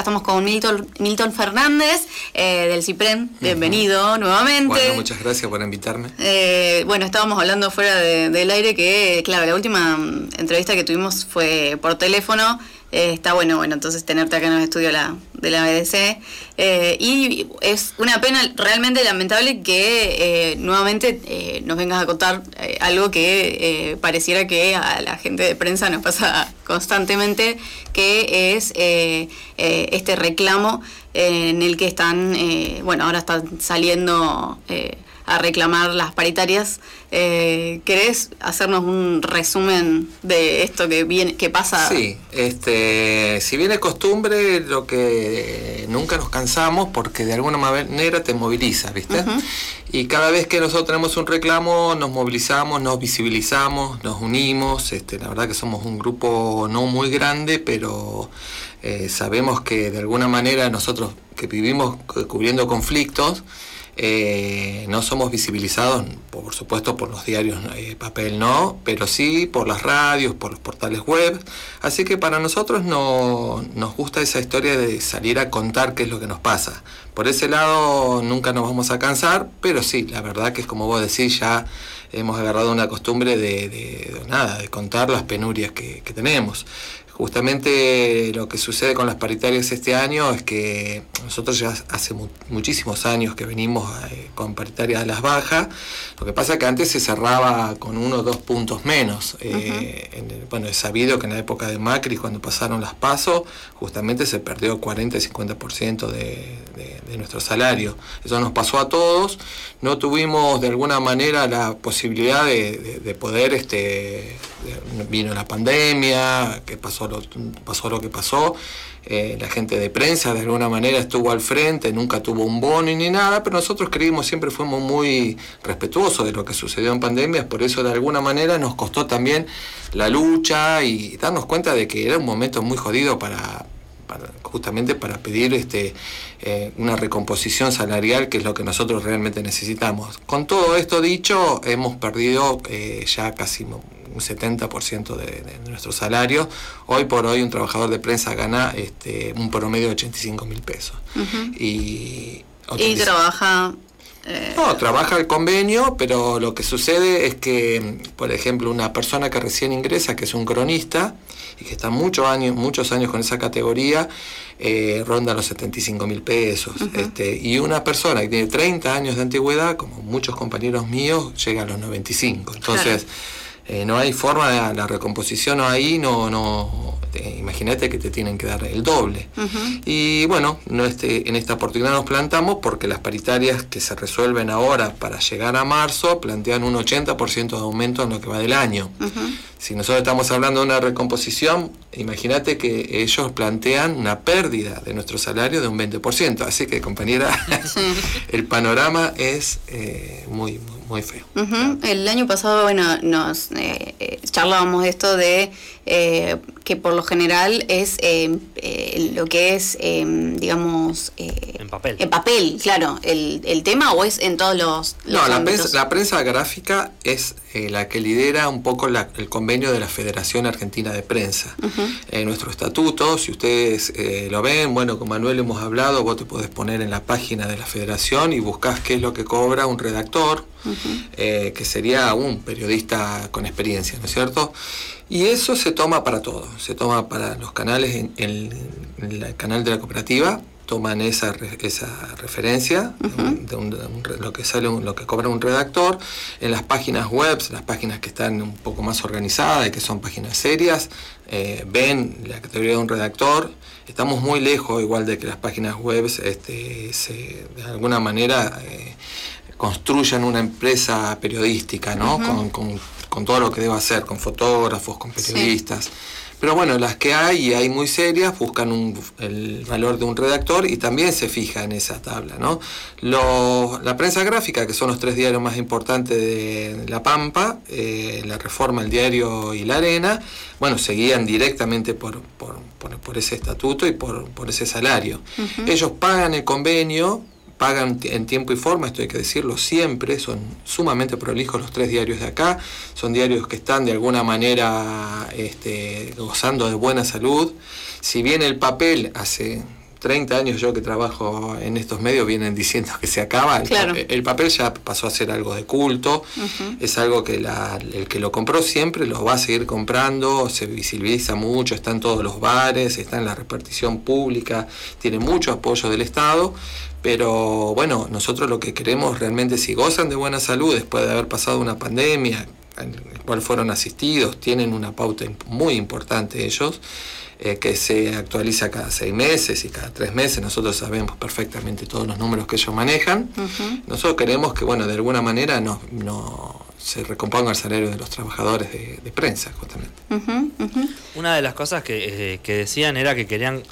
Ya estamos con Milton, Milton Fernández eh, del CIPREN. Bienvenido nuevamente. Bueno, muchas gracias por invitarme. Eh, bueno, estábamos hablando fuera del aire que, claro, la última entrevista que tuvimos fue por teléfono. Eh, está bueno, bueno, entonces tenerte acá en el estudio la, de la BDC. Eh, y es una pena realmente lamentable que eh, nuevamente nos vengas a contar algo que pareciera que a la gente de prensa nos pasa constantemente, que es este reclamo en el que están, bueno, ahora están saliendo a reclamar las paritarias. Eh, ¿Querés hacernos un resumen de esto que viene, que pasa? Sí, este, si bien es costumbre, lo que nunca nos cansamos porque de alguna manera te moviliza, ¿viste? Y cada vez que nosotros tenemos un reclamo, nos movilizamos, nos visibilizamos, nos unimos. Este, la verdad que somos un grupo no muy grande, pero eh, sabemos que de alguna manera nosotros que vivimos cubriendo conflictos, eh, no somos visibilizados, por supuesto, por los diarios eh, papel no, pero sí por las radios, por los portales web. Así que para nosotros no, nos gusta esa historia de salir a contar qué es lo que nos pasa. Por ese lado nunca nos vamos a cansar, pero sí, la verdad que es como vos decís, ya hemos agarrado una costumbre de, nada, de contar las penurias que, que tenemos. Justamente lo que sucede con las paritarias este año es que nosotros ya hace muchísimos años que venimos eh, con paritarias a las bajas. Lo que pasa es que antes se cerraba con uno o dos puntos menos. Eh, bueno, es sabido que en la época de Macri, cuando pasaron las pasos, justamente se perdió 40 y 50% de, de, nuestro salario. Eso nos pasó a todos. No tuvimos de alguna manera la posibilidad de, poder, este, vino la pandemia, que pasó pasó lo que pasó. Eh, la gente de prensa de alguna manera estuvo al frente, nunca tuvo un bono ni nada, pero nosotros creímos, siempre fuimos muy respetuosos de lo que sucedió en pandemias, por eso de alguna manera nos costó también la lucha y darnos cuenta de que era un momento muy jodido para, justamente para pedir este, eh, una recomposición salarial, que es lo que nosotros realmente necesitamos. Con todo esto dicho, hemos perdido eh, ya casi un 70% de, de, nuestro salario. Hoy por hoy un trabajador de prensa gana este, un promedio de 85 mil pesos. y, y trabaja eh, no, trabaja el convenio, pero lo que sucede es que, por ejemplo, una persona que recién ingresa, que es un cronista, y que está muchos años, muchos años con esa categoría, eh, ronda los 75 mil pesos. este, y una persona que tiene 30 años de antigüedad, como muchos compañeros míos, llega a los 95. Entonces, eh, no hay forma de la recomposición ahí, no, no, imagínate que te tienen que dar el doble. Y bueno, no este, en esta oportunidad nos plantamos porque las paritarias que se resuelven ahora para llegar a marzo plantean un 80% de aumento en lo que va del año. Si nosotros estamos hablando de una recomposición, imagínate que ellos plantean una pérdida de nuestro salario de un 20%. Así que, compañera, el panorama es eh, muy, muy muy feo. El año pasado, bueno, nos eh, eh, charlábamos de esto de eh, que por lo general es lo que es, digamos... en papel. En papel, claro, el, el, tema o es en todos los... no, la prensa, la prensa, gráfica es la que lidera un poco el convenio de la Federación Argentina de Prensa. nuestro estatuto, si ustedes lo ven, bueno, con Manuel hemos hablado, vos te podés poner en la página de la federación y buscás qué es lo que cobra un redactor eh, que sería un periodista con experiencia, ¿no es cierto? Y eso se toma para todo, se toma para los canales, en, el canal de la cooperativa, toman esa, esa referencia de, lo que sale lo que cobra un redactor en las páginas web las páginas que están un poco más organizadas y que son páginas serias eh, ven la categoría de un redactor. Estamos muy lejos igual de que las páginas web este, se, de alguna manera eh, construyan una empresa periodística, ¿no? con, todo lo que deba hacer, con fotógrafos, con periodistas. Pero bueno, las que hay, y hay muy serias, buscan el valor de un redactor y también se fija en esa tabla. ¿no? la prensa gráfica, que son los tres diarios más importantes de La Pampa, eh, La Reforma, El Diario y La Arena, bueno, seguían directamente por, por, ese estatuto y por, ese salario. Ellos pagan el convenio, pagan en tiempo y forma, esto hay que decirlo siempre, son sumamente prolijos los tres diarios de acá, son diarios que están de alguna manera este, gozando de buena salud. Si bien el papel hace 30 años yo que trabajo en estos medios vienen diciendo que se acaba. El, papel, ya pasó a ser algo de culto, es algo que el que lo compró siempre lo va a seguir comprando, se visibiliza mucho, está en todos los bares, está en la repartición pública, tiene mucho apoyo del Estado, pero bueno, nosotros lo que queremos realmente, si gozan de buena salud después de haber pasado una pandemia, en la cual fueron asistidos, tienen una pauta muy importante ellos, eh, que se actualiza cada seis meses y cada tres meses. Nosotros sabemos perfectamente todos los números que ellos manejan. Nosotros queremos que, bueno, de alguna manera no, no se recomponga el salario de los trabajadores de, prensa, justamente. Una de las cosas que, eh, que decían era que querían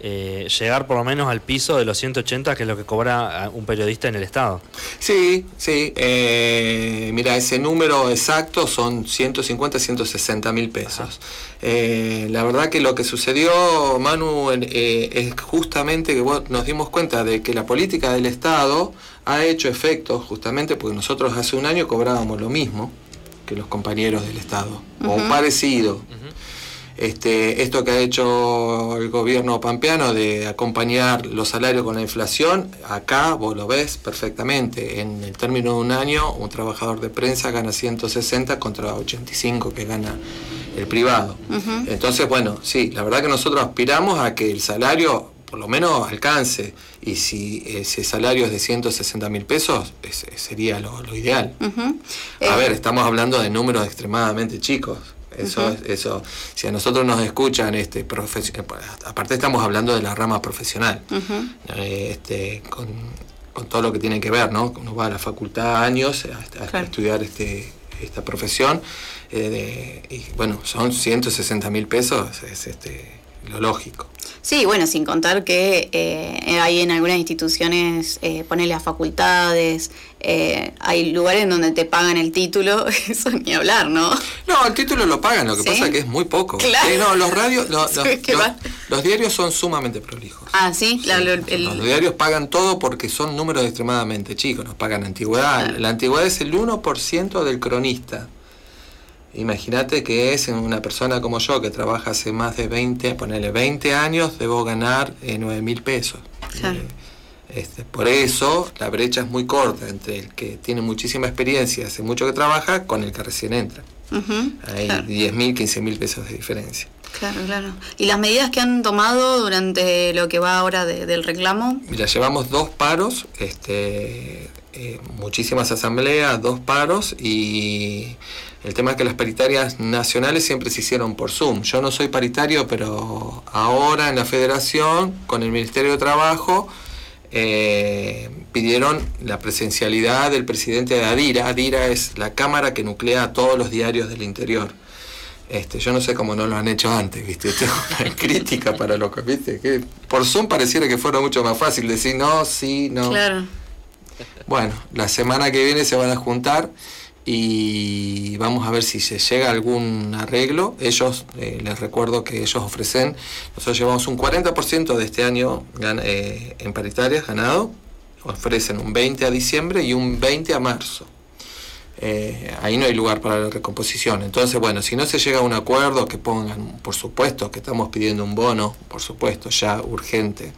eh, llegar por lo menos al piso de los 180, que es lo que cobra un periodista en el Estado. Sí, sí. Eh, mira, ese número exacto son 150, 160 mil pesos. Eh, la verdad que lo que sucedió, Manu, es justamente que nos dimos cuenta de que la política del Estado ha hecho efecto justamente porque nosotros hace un año cobrábamos lo mismo que los compañeros del Estado, o parecido. Este, esto que ha hecho el gobierno pampeano de acompañar los salarios con la inflación, acá vos lo ves perfectamente. En el término de un año, un trabajador de prensa gana 160 contra 85 que gana el privado. Entonces, bueno, sí, la verdad que nosotros aspiramos a que el salario por lo menos alcance. Y si ese salario es de 160 mil pesos, sería lo, ideal. A eh, ver, estamos hablando de números extremadamente chicos. Eso, eso, si a nosotros nos escuchan, este, aparte estamos hablando de la rama profesional, eh, este, con, todo lo que tiene que ver, ¿no? Uno va a la facultad años a, estudiar este, esta profesión, eh, y bueno, son 160 mil pesos, es este, lo lógico. Sí, bueno, sin contar que eh, hay en algunas instituciones, eh, ponerle a facultades, eh, hay lugares en donde te pagan el título, eso ni hablar, ¿no? No, el título lo pagan, lo que pasa es que es muy poco. Claro. no, los radios, los, diarios son sumamente prolijos. Ah, sí, los diarios pagan todo porque son números extremadamente chicos, nos pagan antigüedad. La antigüedad es el 1% del cronista. Imagínate que es una persona como yo que trabaja hace más de 20, ponerle 20 años, debo ganar eh, 9 mil pesos. Eh, este, por eso la brecha es muy corta entre el que tiene muchísima experiencia, hace mucho que trabaja, con el que recién entra. Hay 10 mil, 15 mil pesos de diferencia. Claro, claro. ¿Y las medidas que han tomado durante lo que va ahora del reclamo? Mira, llevamos dos paros, este, eh, muchísimas asambleas, dos paros y el tema es que las paritarias nacionales siempre se hicieron por Zoom. Yo no soy paritario, pero ahora en la federación, con el Ministerio de Trabajo, eh, pidieron la presencialidad del presidente de ADIRA. ADIRA es la cámara que nuclea a todos los diarios del interior. Este, yo no sé cómo no lo han hecho antes, ¿viste? Tengo una crítica para los ¿viste? Que por Zoom pareciera que fuera mucho más fácil decir no, sí, no. Claro. Bueno, la semana que viene se van a juntar y vamos a ver si se llega a algún arreglo. Ellos, eh, les recuerdo que ellos ofrecen, nosotros llevamos un 40% de este año eh, en paritarias ganado, ofrecen un 20 a diciembre y un 20 a marzo. Eh, ahí no hay lugar para la recomposición. Entonces, bueno, si no se llega a un acuerdo, que pongan, por supuesto, que estamos pidiendo un bono, por supuesto, ya urgente,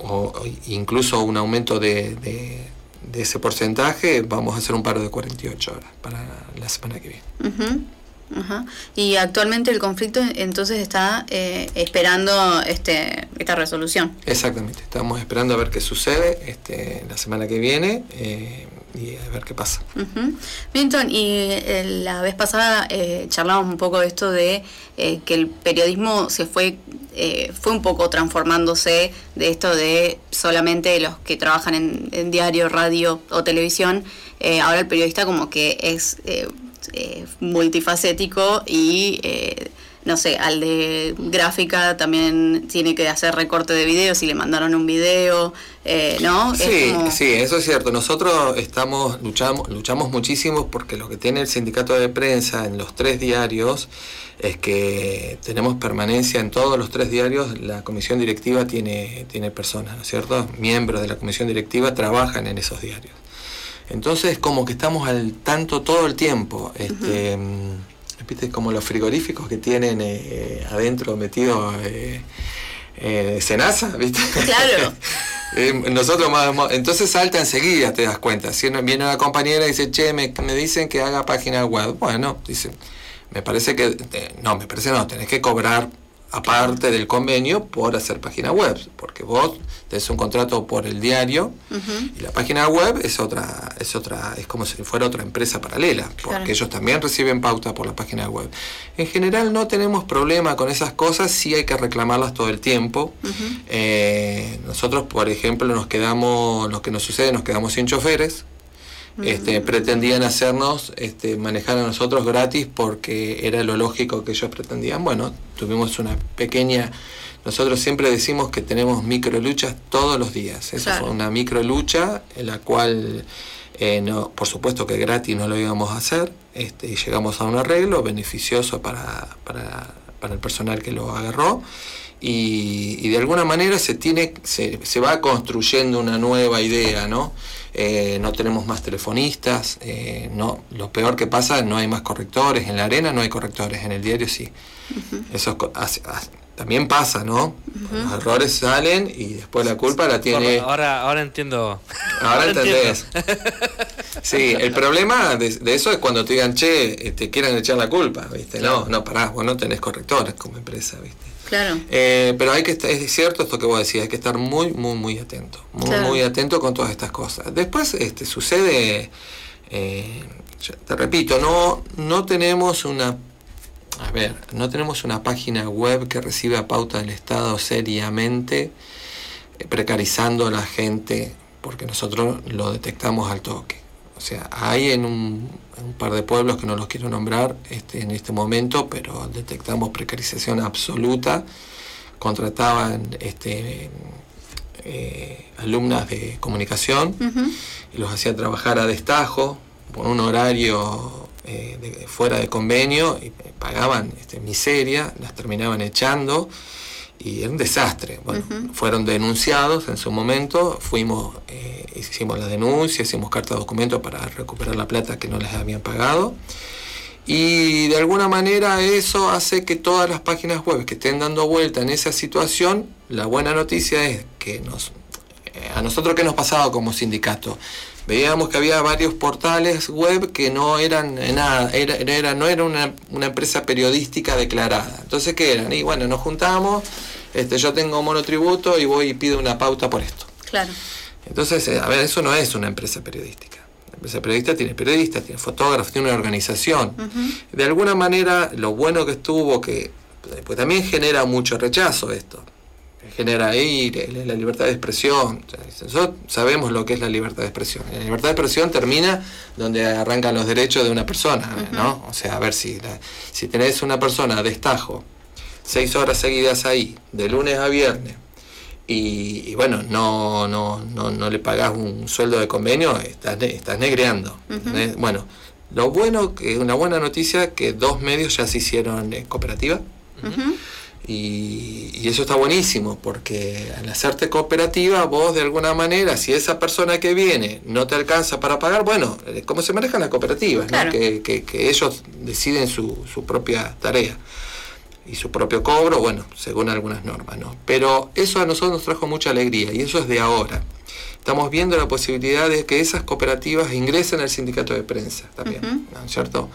o, incluso un aumento de de ese porcentaje, vamos a hacer un paro de 48 horas para la semana que viene. Y actualmente el conflicto entonces está eh, esperando este, esta resolución. Exactamente, estamos esperando a ver qué sucede este, la semana que viene. Eh, y a ver qué pasa. Uh y eh, la vez pasada eh, charlamos un poco de esto de eh, que el periodismo se fue, fue un poco transformándose de esto de solamente los que trabajan en, diario, radio o televisión. ahora el periodista como que es multifacético y no sé, al de gráfica también tiene que hacer recorte de videos y le mandaron un video, eh, ¿no? Sí, sí, eso es cierto. Nosotros estamos luchamos, luchamos muchísimo porque lo que tiene el sindicato de prensa en los tres diarios es que tenemos permanencia en todos los tres diarios, la comisión directiva tiene, tiene personas, ¿no es cierto? Miembros de la comisión directiva trabajan en esos diarios. Entonces, como que estamos al tanto todo el tiempo. Este, ¿viste? como los frigoríficos que tienen eh, adentro metidos eh, eh, Senasa, ¿viste? Claro. Eh, nosotros más, entonces salta enseguida, te das cuenta. Si viene una compañera y dice, che, me, me dicen que haga página web. Bueno, dice, me parece que, eh, no, me parece no, tenés que cobrar aparte del convenio por hacer página web, porque vos tenés un contrato por el diario y la página web es otra, es otra, es como si fuera otra empresa paralela, porque Claro. ellos también reciben pauta por la página web. En general no tenemos problema con esas cosas, sí hay que reclamarlas todo el tiempo. Eh, nosotros, por ejemplo, nos quedamos, lo que nos sucede, nos quedamos sin choferes. Este, pretendían hacernos este, manejar a nosotros gratis porque era lo lógico que ellos pretendían. Bueno, tuvimos una pequeña. Nosotros siempre decimos que tenemos micro luchas todos los días. Esa Claro. fue una micro lucha en la cual, eh, no, por supuesto que gratis no lo íbamos a hacer este, y llegamos a un arreglo beneficioso para, para, para el personal que lo agarró. Y, y de alguna manera se tiene se, se va construyendo una nueva idea no Eh, no tenemos más telefonistas eh, no lo peor que pasa no hay más correctores en la arena no hay correctores en el diario sí eso hace- hace- también pasa no los errores salen y después la culpa la tiene Ahora, ahora entiendo. Ahora entiendo. entendés. Sí, el problema de, de eso es cuando te digan, che, eh, te quieren echar la culpa, ¿viste? No, no, pará, vos no tenés correctores como empresa, ¿viste? Claro. Eh, pero hay que estar, es cierto esto que vos decías, hay que estar muy, muy, muy atento, muy, Claro. muy atento con todas estas cosas. Después este, sucede, eh, te repito, no, no tenemos una, a ver, no tenemos una página web que reciba pauta del Estado seriamente, eh, precarizando a la gente, porque nosotros lo detectamos al toque. O sea, hay en un, par de pueblos que no los quiero nombrar este, en este momento, pero detectamos precarización absoluta. Contrataban este, eh, alumnas de comunicación y los hacían trabajar a destajo por un horario eh, de- fuera de convenio y eh, pagaban este, miseria, las terminaban echando y era un desastre. Bueno, fueron denunciados en su momento, fuimos, eh, hicimos la denuncia, hicimos carta de documento para recuperar la plata que no les habían pagado. Y de alguna manera eso hace que todas las páginas web que estén dando vuelta en esa situación, la buena noticia es que nos, eh, a nosotros qué nos pasaba como sindicato. Veíamos que había varios portales web que no eran nada, era, era- no era una, una empresa periodística declarada. Entonces, ¿qué eran? Y bueno, nos juntamos, este, yo tengo monotributo y voy y pido una pauta por esto. Claro. Entonces, eh, a ver, eso no es una empresa periodística. La empresa periodista tiene periodistas, tiene fotógrafos, tiene una organización. De alguna manera, lo bueno que estuvo, que pues también genera mucho rechazo esto. Genera ahí la, libertad de expresión. Nosotros sabemos lo que es la libertad de expresión. La libertad de expresión termina donde arrancan los derechos de una persona, ¿no? O sea, a ver si, la- si tenés una persona de estajo, seis horas seguidas ahí, de lunes a viernes, y, y bueno, no, no, no, no le pagás un sueldo de convenio, estás, estás negreando. Bueno, lo bueno, que una buena noticia, que dos medios ya se hicieron eh, cooperativa. Y, y eso está buenísimo, porque al hacerte cooperativa, vos de alguna manera, si esa persona que viene no te alcanza para pagar, bueno, eh, ¿cómo se manejan las cooperativas? no? Claro. Que, que- que ellos deciden su, su propia tarea y su propio cobro, bueno, según algunas normas, ¿no? Pero eso a nosotros nos trajo mucha alegría y eso es de ahora. Estamos viendo la posibilidad de que esas cooperativas ingresen al sindicato de prensa también. ¿no es cierto?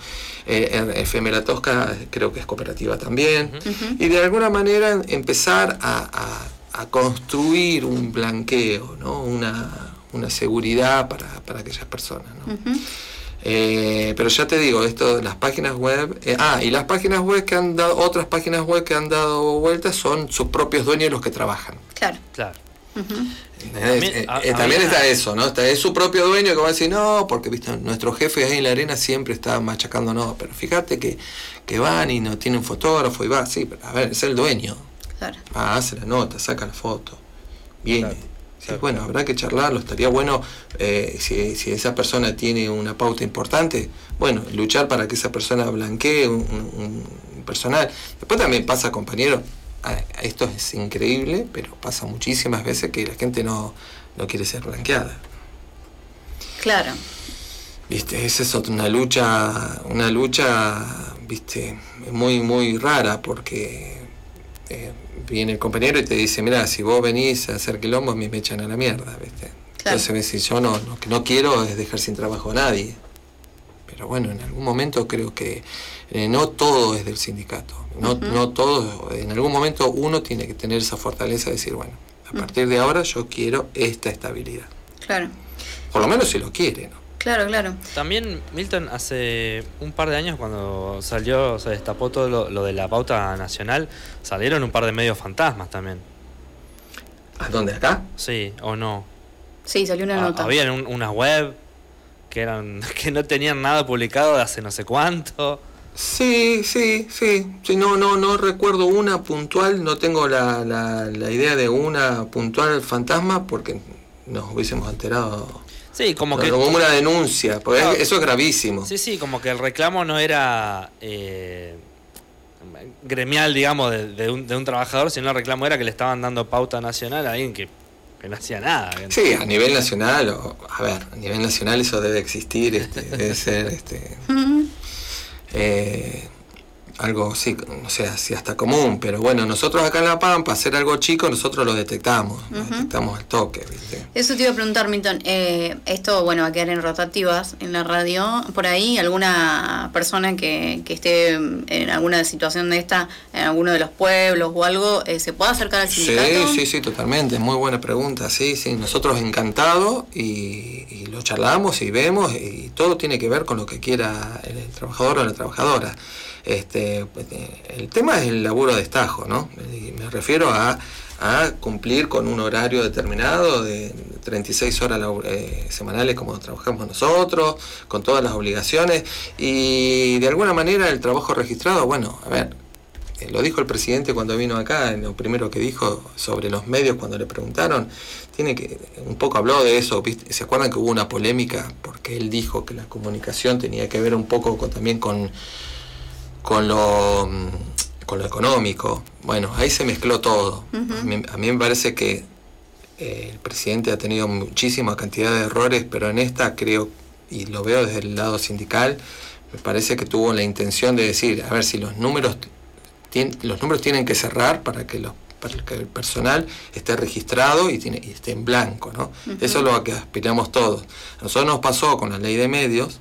Eh, FM La Tosca creo que es cooperativa también. Y de alguna manera empezar a, a- a construir un blanqueo, ¿no? Una, una seguridad para, para aquellas personas, ¿no? Eh, pero ya te digo, esto, las páginas web, eh, ah, y las páginas web que han dado, otras páginas web que han dado vueltas son sus propios dueños los que trabajan. Claro. Claro. Eh, También- eh, a- también está eso, ¿no? Está, es su propio dueño que va a decir, no, porque viste, nuestro jefe ahí en la arena siempre está machacando, no, pero fíjate que, que van y no tiene un fotógrafo y va, sí, pero a ver, es el dueño. Claro. Ah, hace la nota, saca la foto, viene. Claro, Sí, bueno, habrá que charlarlo, estaría bueno eh, si, si esa persona tiene una pauta importante, bueno, luchar para que esa persona blanquee un, un- un personal. Después también pasa, compañero, esto es increíble, pero pasa muchísimas veces que la gente no, no quiere ser blanqueada. Claro. Viste, esa es otra- una lucha, una lucha, viste, muy, muy rara porque eh, viene el compañero y te dice, mira, si vos venís a hacer quilombo, a mí me echan a la mierda, ¿viste? Entonces, si yo no, lo que no quiero es dejar sin trabajo a nadie. Pero bueno, en algún momento creo que eh, no todo es del sindicato. No, no todo, en algún momento uno tiene que tener esa fortaleza de decir, bueno, a partir de ahora yo quiero esta estabilidad. Claro. Por lo menos si lo quiere, ¿no? Claro, claro. También, Milton, hace un par de años cuando salió, se destapó todo lo, de la pauta nacional, salieron un par de medios fantasmas también. ¿A dónde? ¿Acá? Sí, o no. Sí, salió una nota. Había unas web que eran que no tenían nada publicado de hace no sé cuánto. Sí, sí, sí. sí no, no, no recuerdo una puntual, no tengo la, la idea de una puntual fantasma porque nos hubiésemos enterado Sí, como que. Como una denuncia, porque eso es gravísimo. Sí, sí, como que el reclamo no era eh, gremial, digamos, de, un, de, un, trabajador, sino el reclamo era que le estaban dando pauta nacional a alguien que, no hacía nada. Sí, a nivel nacional, o, a ver, a nivel nacional eso debe existir, este, debe ser. este eh, algo, sí, no sé, así hasta común, pero bueno, nosotros acá en La Pampa, hacer algo chico, nosotros lo detectamos, detectamos el toque. Eso te iba a preguntar, Milton, eh, esto, bueno, va a quedar en rotativas en la radio, por ahí alguna persona que, que esté en alguna situación de esta, en alguno de los pueblos o algo, eh, ¿se puede acercar al sindicato? Sí, sí, sí, totalmente, muy buena pregunta, sí, sí, nosotros encantados y, y lo charlamos y vemos y todo tiene que ver con lo que quiera el trabajador o la trabajadora. Este, el tema es el laburo de estajo, ¿no? me refiero a, cumplir con un horario determinado de 36 horas eh, semanales como trabajamos nosotros, con todas las obligaciones y de alguna manera el trabajo registrado, bueno, a ver, eh, lo dijo el presidente cuando vino acá, lo primero que dijo sobre los medios cuando le preguntaron, tiene que, un poco habló de eso, ¿se acuerdan que hubo una polémica porque él dijo que la comunicación tenía que ver un poco también con con lo, con lo económico. Bueno, ahí se mezcló todo. a, mí, me parece que eh, el presidente ha tenido muchísima cantidad de errores, pero en esta creo, y lo veo desde el lado sindical, me parece que tuvo la intención de decir, a ver si los números, los números tienen que cerrar para que los que el personal esté registrado y, tiene, y esté en blanco, ¿no? Eso es lo que aspiramos todos. A nosotros nos pasó con la ley de medios,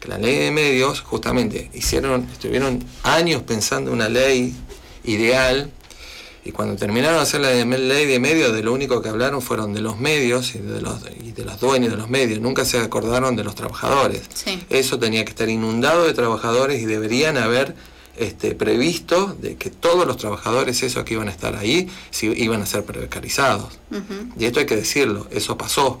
que la ley de medios justamente hicieron, estuvieron años pensando una ley ideal y cuando terminaron de hacer la ley de medios, de lo único que hablaron fueron de los medios y de los, y de los dueños de los medios, nunca se acordaron de los trabajadores. Eso tenía que estar inundado de trabajadores y deberían haber este, previsto de que todos los trabajadores, esos que iban a estar ahí, iban a ser precarizados. Y esto hay que decirlo, eso pasó.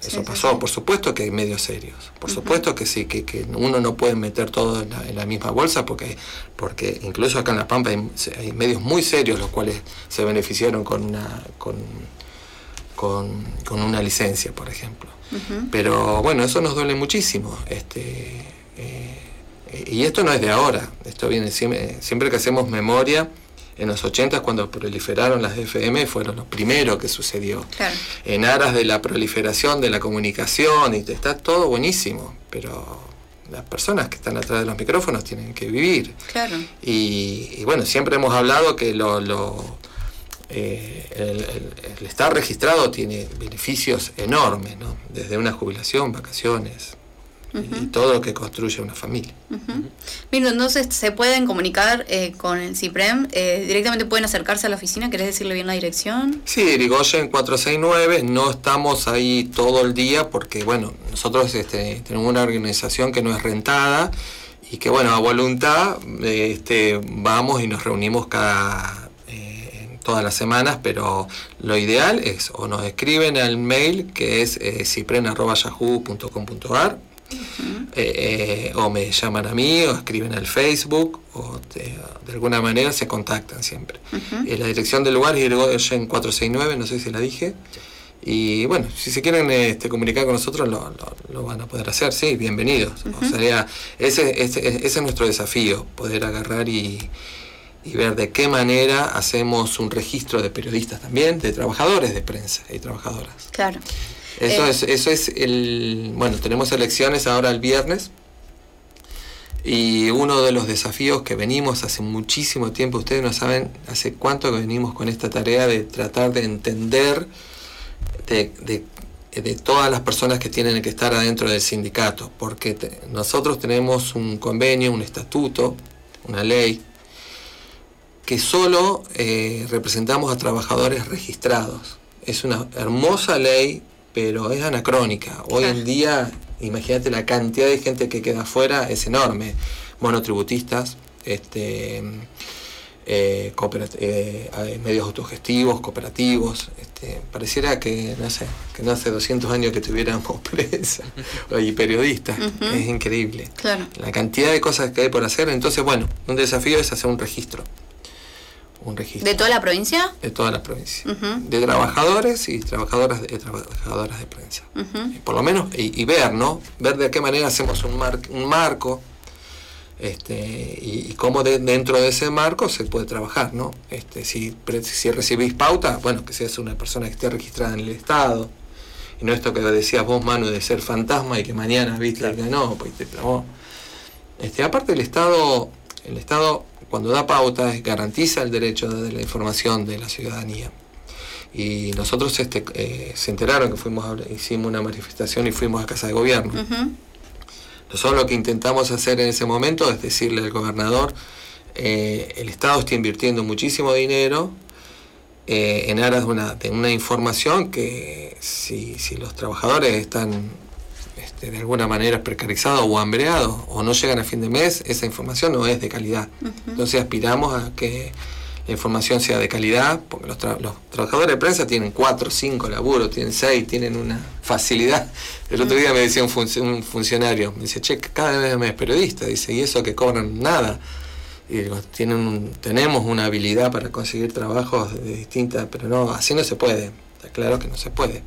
Eso pasó, por supuesto que hay medios serios, por supuesto que sí, que, uno no puede meter todo en la, misma bolsa, porque, porque incluso acá en La Pampa hay, medios muy serios los cuales se beneficiaron con una, con, con, una licencia, por ejemplo. Pero bueno, eso nos duele muchísimo. Este, y esto no es de ahora, esto viene siempre, siempre que hacemos memoria en los 80 cuando proliferaron las FM fueron lo primero que sucedió. En aras de la proliferación de la comunicación y está todo buenísimo, pero las personas que están atrás de los micrófonos tienen que vivir. Claro. Y, bueno, siempre hemos hablado que lo, lo eh, el, estar registrado tiene beneficios enormes, ¿no? desde una jubilación, vacaciones, y todo lo que construye una familia. Mira, entonces se pueden comunicar eh, con el CIPREM, eh, directamente pueden acercarse a la oficina, ¿querés decirle bien la dirección? Sí, Irigoyen 469, no estamos ahí todo el día porque, bueno, nosotros este, tenemos una organización que no es rentada y que, bueno, a voluntad este, vamos y nos reunimos cada eh, todas las semanas, pero lo ideal es o nos escriben al mail que es eh, cipren.yahoo.com.ar eh, eh, o me llaman a mí o escriben al Facebook o de, alguna manera se contactan siempre. Eh, la dirección del lugar es en 469, no sé si la dije. Y bueno, si se quieren este, comunicar con nosotros lo, van a poder hacer, sí, bienvenidos. o sea, ese, ese, es nuestro desafío, poder agarrar y, y ver de qué manera hacemos un registro de periodistas también, de trabajadores de prensa y trabajadoras. Claro. Eso, eh, es, eso es el. Bueno, tenemos elecciones ahora el viernes. Y uno de los desafíos que venimos hace muchísimo tiempo, ustedes no saben hace cuánto que venimos con esta tarea de tratar de entender de, todas las personas que tienen que estar adentro del sindicato, porque nosotros tenemos un convenio, un estatuto, una ley, que solo eh, representamos a trabajadores registrados. Es una hermosa ley, pero es anacrónica. Hoy en día imagínate la cantidad de gente que queda afuera, es enorme. Monotributistas, este, eh, eh, medios autogestivos, cooperativos. Este, pareciera que, no sé, que no hace 200 años que tuviéramos prensa y periodistas. Es increíble. La cantidad de cosas que hay por hacer. Entonces, bueno, un desafío es hacer un registro un registro. ¿De toda la provincia? De toda la provincia. De trabajadores y trabajadoras de, trabajadoras de prensa. Por lo menos, y, ver, ¿no? Ver de qué manera hacemos un, un marco este, y, cómo dentro de ese marco se puede trabajar, ¿no? Este, si, si recibís pauta, bueno, que seas una persona que esté registrada en el Estado. Y no esto que decías vos, Manu, de ser fantasma y que mañana, viste, que no, pues te clavó. Este, aparte el Estado, el Estado cuando da pautas garantiza el derecho de la información de la ciudadanía. Y nosotros este, eh, se enteraron que fuimos hicimos una manifestación y fuimos a Casa de Gobierno. Nosotros lo que intentamos hacer en ese momento es decirle al gobernador, eh, el Estado está invirtiendo muchísimo dinero eh, en aras de una, de una información que si, si los trabajadores están de alguna manera precarizados o hambreados o no llegan a fin de mes, esa información no es de calidad. Entonces aspiramos a que la información sea de calidad, porque los, trabajadores de prensa tienen cuatro, cinco laburos, tienen seis, tienen una facilidad. El otro día me decía un, funcionario, me dice, che, cada vez más periodista, dice, y eso que cobran nada. Y digo, tienen tenemos una habilidad para conseguir trabajos de distintas, pero no, así no se puede, está claro que no se puede.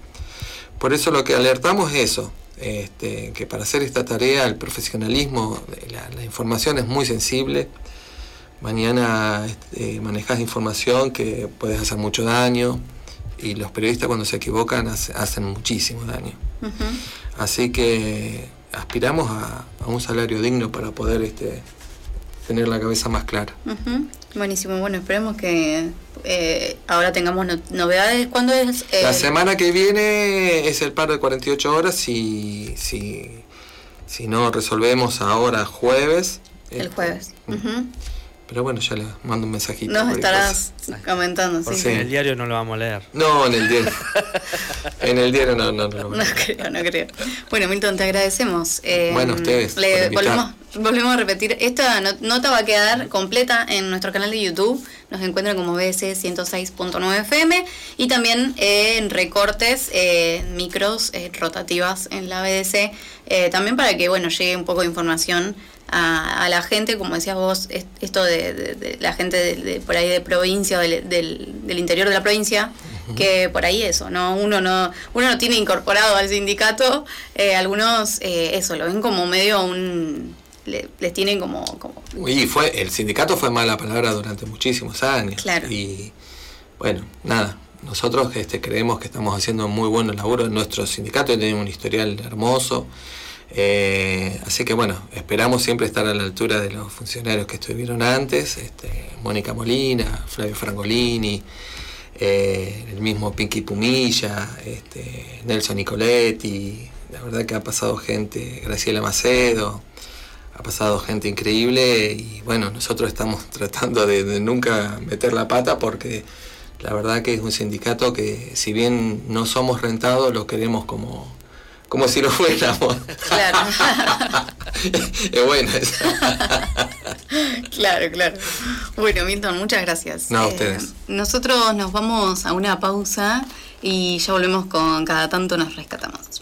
Por eso lo que alertamos es eso, este, que para hacer esta tarea el profesionalismo, la, información es muy sensible. Mañana este, manejas información que puedes hacer mucho daño y los periodistas cuando se equivocan hacen muchísimo daño. Así que aspiramos a, un salario digno para poder este, tener la cabeza más clara. Buenísimo, bueno, esperemos que eh, ahora tengamos novedades. ¿Cuándo es? La semana que viene es el paro de 48 horas si, si, si no resolvemos ahora jueves. El jueves. Pero bueno, ya le mando un mensajito. Nos estarás comentando, sí. En el diario no lo vamos a leer. No, en el diario. en el diario no, no, no. No creo, no creo. Bueno, Milton, te agradecemos. Eh, bueno, ustedes. Le volvemos, volvemos a repetir. Esta nota va a quedar completa en nuestro canal de YouTube. Nos encuentran como BS 106.9 FM y también en recortes, eh, micros eh, rotativas en la BDC. también para que, bueno, llegue un poco de información a, la gente, como decías vos, esto de, la gente de, por ahí de provincia, del, del, interior de la provincia, que por ahí eso, ¿no? Uno no, uno no tiene incorporado al sindicato, eh, algunos eh, eso, lo ven como medio un les tienen como, como... Y fue, el sindicato fue mala palabra durante muchísimos años. Claro. Y bueno, nada, nosotros este, creemos que estamos haciendo muy buen laburo en nuestro sindicato, tenemos un historial hermoso. Eh, así que bueno, esperamos siempre estar a la altura de los funcionarios que estuvieron antes, este, Mónica Molina, Flavio Frangolini, eh, el mismo Pinky Pumilla, este, Nelson Nicoletti, la verdad que ha pasado gente, Graciela Macedo, ha pasado gente increíble y bueno, nosotros estamos tratando de nunca meter la pata porque la verdad que es un sindicato que si bien no somos rentados, lo queremos como como si lo fuéramos. Claro. es bueno claro, claro. Bueno, Milton, muchas gracias. No, a ustedes. Eh, nosotros nos vamos a una pausa y ya volvemos con Cada tanto nos rescatamos.